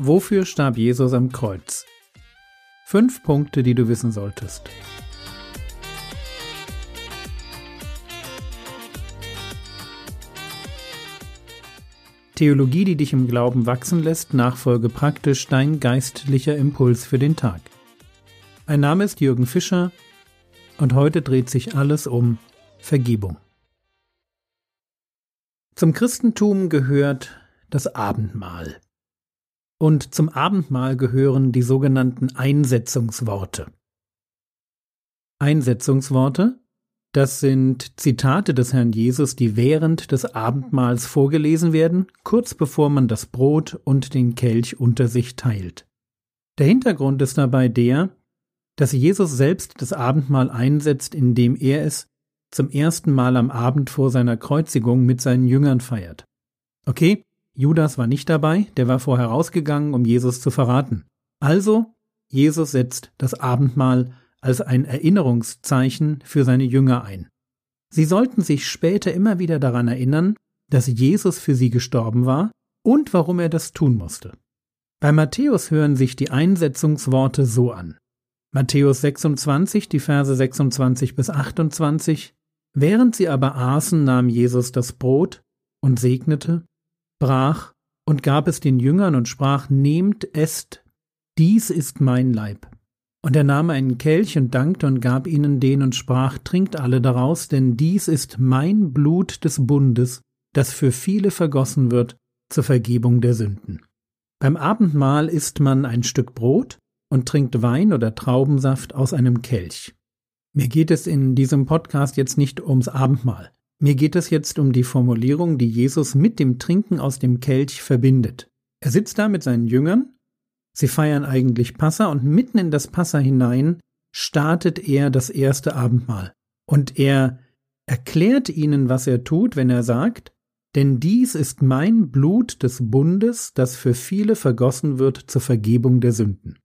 Wofür starb Jesus am Kreuz? Fünf Punkte, die du wissen solltest. Theologie, die dich im Glauben wachsen lässt, nachfolge praktisch dein geistlicher Impuls für den Tag. Mein Name ist Jürgen Fischer und heute dreht sich alles um Vergebung. Zum Christentum gehört das Abendmahl und zum Abendmahl gehören die sogenannten Einsetzungsworte. Einsetzungsworte, das sind Zitate des Herrn Jesus, die während des Abendmahls vorgelesen werden, kurz bevor man das Brot und den Kelch unter sich teilt. Der Hintergrund ist dabei der, dass Jesus selbst das Abendmahl einsetzt, indem er es zum ersten Mal am Abend vor seiner Kreuzigung mit seinen Jüngern feiert. Okay, Judas war nicht dabei, der war vorher rausgegangen, um Jesus zu verraten. Also, Jesus setzt das Abendmahl als ein Erinnerungszeichen für seine Jünger ein. Sie sollten sich später immer wieder daran erinnern, dass Jesus für sie gestorben war und warum er das tun musste. Bei Matthäus hören sich die Einsetzungsworte so an. Matthäus 26, die Verse 26 bis 28. Während sie aber aßen, nahm Jesus das Brot und segnete brach und gab es den Jüngern und sprach, Nehmt, esst, dies ist mein Leib. Und er nahm einen Kelch und dankte und gab ihnen den und sprach, Trinkt alle daraus, denn dies ist mein Blut des Bundes, das für viele vergossen wird zur Vergebung der Sünden. Beim Abendmahl isst man ein Stück Brot und trinkt Wein oder Traubensaft aus einem Kelch. Mir geht es in diesem Podcast jetzt nicht ums Abendmahl. Mir geht es jetzt um die Formulierung, die Jesus mit dem Trinken aus dem Kelch verbindet. Er sitzt da mit seinen Jüngern, sie feiern eigentlich Passa und mitten in das Passa hinein startet er das erste Abendmahl. Und er erklärt ihnen, was er tut, wenn er sagt, denn dies ist mein Blut des Bundes, das für viele vergossen wird zur Vergebung der Sünden.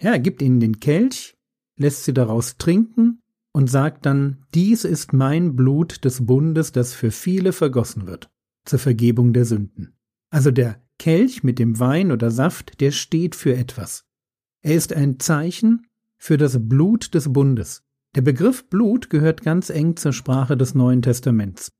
Ja, er gibt ihnen den Kelch, lässt sie daraus trinken und sagt dann, dies ist mein Blut des Bundes, das für viele vergossen wird, zur Vergebung der Sünden. Also der Kelch mit dem Wein oder Saft, der steht für etwas. Er ist ein Zeichen für das Blut des Bundes. Der Begriff Blut gehört ganz eng zur Sprache des Neuen Testaments.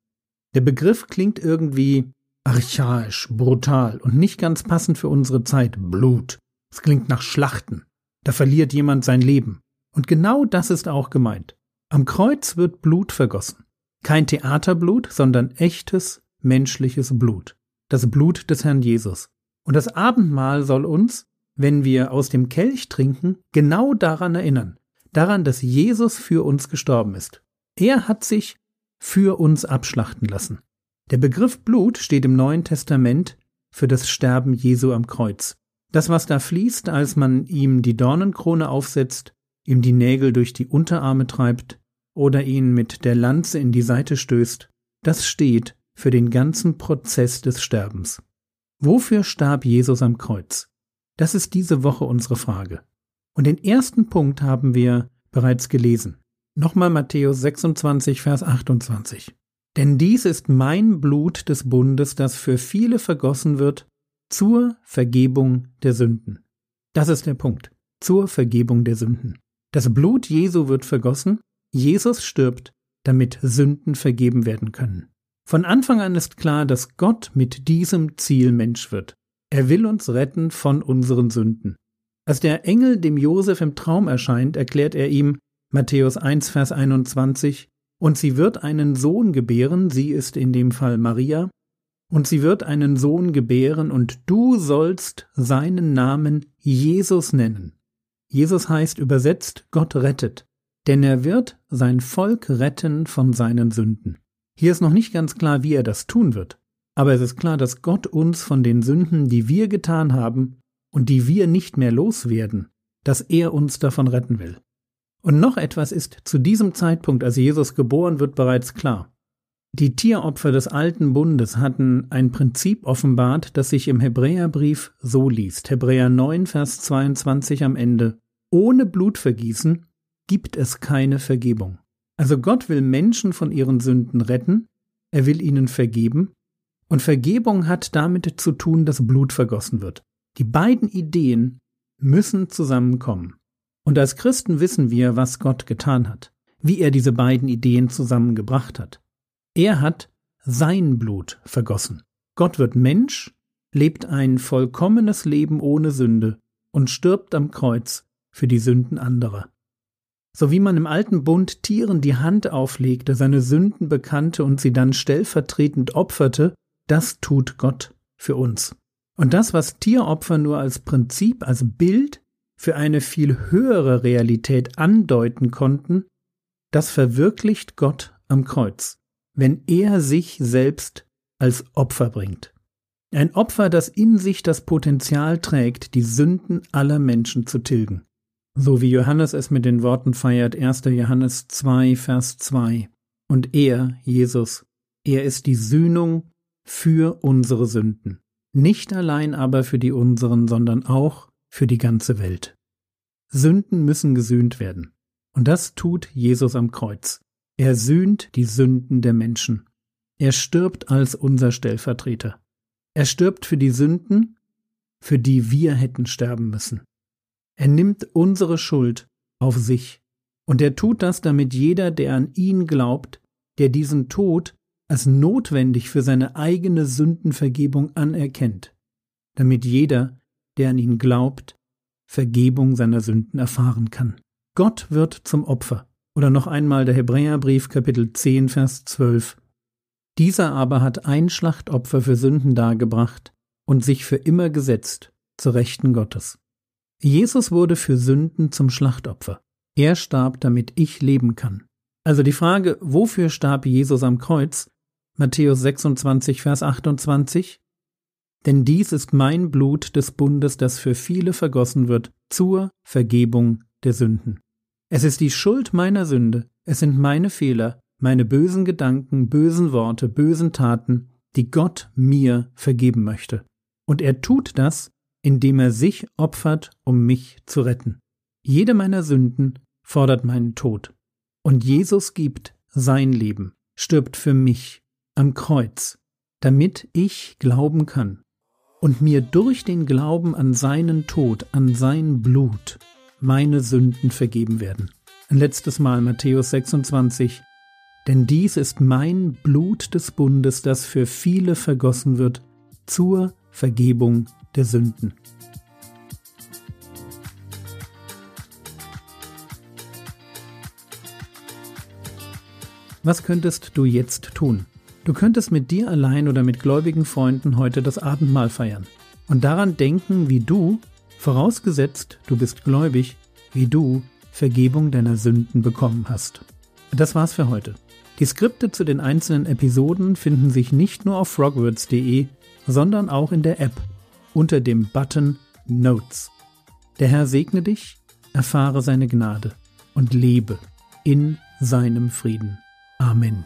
Der Begriff klingt irgendwie archaisch, brutal und nicht ganz passend für unsere Zeit. Blut. Es klingt nach Schlachten. Da verliert jemand sein Leben. Und genau das ist auch gemeint. Am Kreuz wird Blut vergossen. Kein Theaterblut, sondern echtes menschliches Blut. Das Blut des Herrn Jesus. Und das Abendmahl soll uns, wenn wir aus dem Kelch trinken, genau daran erinnern. Daran, dass Jesus für uns gestorben ist. Er hat sich für uns abschlachten lassen. Der Begriff Blut steht im Neuen Testament für das Sterben Jesu am Kreuz. Das, was da fließt, als man ihm die Dornenkrone aufsetzt, ihm die Nägel durch die Unterarme treibt, oder ihn mit der Lanze in die Seite stößt, das steht für den ganzen Prozess des Sterbens. Wofür starb Jesus am Kreuz? Das ist diese Woche unsere Frage. Und den ersten Punkt haben wir bereits gelesen. Nochmal Matthäus 26, Vers 28. Denn dies ist mein Blut des Bundes, das für viele vergossen wird, zur Vergebung der Sünden. Das ist der Punkt. Zur Vergebung der Sünden. Das Blut Jesu wird vergossen, Jesus stirbt, damit Sünden vergeben werden können. Von Anfang an ist klar, dass Gott mit diesem Ziel Mensch wird. Er will uns retten von unseren Sünden. Als der Engel dem Josef im Traum erscheint, erklärt er ihm, Matthäus 1, Vers 21, und sie wird einen Sohn gebären, sie ist in dem Fall Maria, und sie wird einen Sohn gebären, und du sollst seinen Namen Jesus nennen. Jesus heißt übersetzt Gott rettet denn er wird sein Volk retten von seinen Sünden. Hier ist noch nicht ganz klar, wie er das tun wird, aber es ist klar, dass Gott uns von den Sünden, die wir getan haben und die wir nicht mehr loswerden, dass er uns davon retten will. Und noch etwas ist zu diesem Zeitpunkt, als Jesus geboren wird, bereits klar. Die Tieropfer des alten Bundes hatten ein Prinzip offenbart, das sich im Hebräerbrief so liest. Hebräer 9, Vers 22 am Ende. Ohne Blutvergießen gibt es keine Vergebung. Also Gott will Menschen von ihren Sünden retten, er will ihnen vergeben, und Vergebung hat damit zu tun, dass Blut vergossen wird. Die beiden Ideen müssen zusammenkommen. Und als Christen wissen wir, was Gott getan hat, wie er diese beiden Ideen zusammengebracht hat. Er hat sein Blut vergossen. Gott wird Mensch, lebt ein vollkommenes Leben ohne Sünde und stirbt am Kreuz für die Sünden anderer. So wie man im alten Bund Tieren die Hand auflegte, seine Sünden bekannte und sie dann stellvertretend opferte, das tut Gott für uns. Und das, was Tieropfer nur als Prinzip, als Bild für eine viel höhere Realität andeuten konnten, das verwirklicht Gott am Kreuz, wenn er sich selbst als Opfer bringt. Ein Opfer, das in sich das Potenzial trägt, die Sünden aller Menschen zu tilgen. So wie Johannes es mit den Worten feiert, 1. Johannes 2, Vers 2. Und er, Jesus, er ist die Sühnung für unsere Sünden. Nicht allein aber für die unseren, sondern auch für die ganze Welt. Sünden müssen gesühnt werden. Und das tut Jesus am Kreuz. Er sühnt die Sünden der Menschen. Er stirbt als unser Stellvertreter. Er stirbt für die Sünden, für die wir hätten sterben müssen. Er nimmt unsere Schuld auf sich. Und er tut das, damit jeder, der an ihn glaubt, der diesen Tod als notwendig für seine eigene Sündenvergebung anerkennt, damit jeder, der an ihn glaubt, Vergebung seiner Sünden erfahren kann. Gott wird zum Opfer. Oder noch einmal der Hebräerbrief Kapitel 10 Vers 12. Dieser aber hat ein Schlachtopfer für Sünden dargebracht und sich für immer gesetzt zur Rechten Gottes. Jesus wurde für Sünden zum Schlachtopfer. Er starb, damit ich leben kann. Also die Frage, wofür starb Jesus am Kreuz, Matthäus 26, Vers 28. Denn dies ist mein Blut des Bundes, das für viele vergossen wird, zur Vergebung der Sünden. Es ist die Schuld meiner Sünde, es sind meine Fehler, meine bösen Gedanken, bösen Worte, bösen Taten, die Gott mir vergeben möchte. Und er tut das, indem er sich opfert, um mich zu retten. Jede meiner Sünden fordert meinen Tod. Und Jesus gibt sein Leben, stirbt für mich, am Kreuz, damit ich glauben kann und mir durch den Glauben an seinen Tod, an sein Blut, meine Sünden vergeben werden. Ein letztes Mal Matthäus 26. Denn dies ist mein Blut des Bundes, das für viele vergossen wird, zur Vergebung der Sünden. Was könntest du jetzt tun? Du könntest mit dir allein oder mit gläubigen Freunden heute das Abendmahl feiern und daran denken, wie du, vorausgesetzt du bist gläubig, wie du Vergebung deiner Sünden bekommen hast. Das war's für heute. Die Skripte zu den einzelnen Episoden finden sich nicht nur auf frogwords.de, sondern auch in der App unter dem Button Notes. Der Herr segne dich, erfahre seine Gnade und lebe in seinem Frieden. Amen.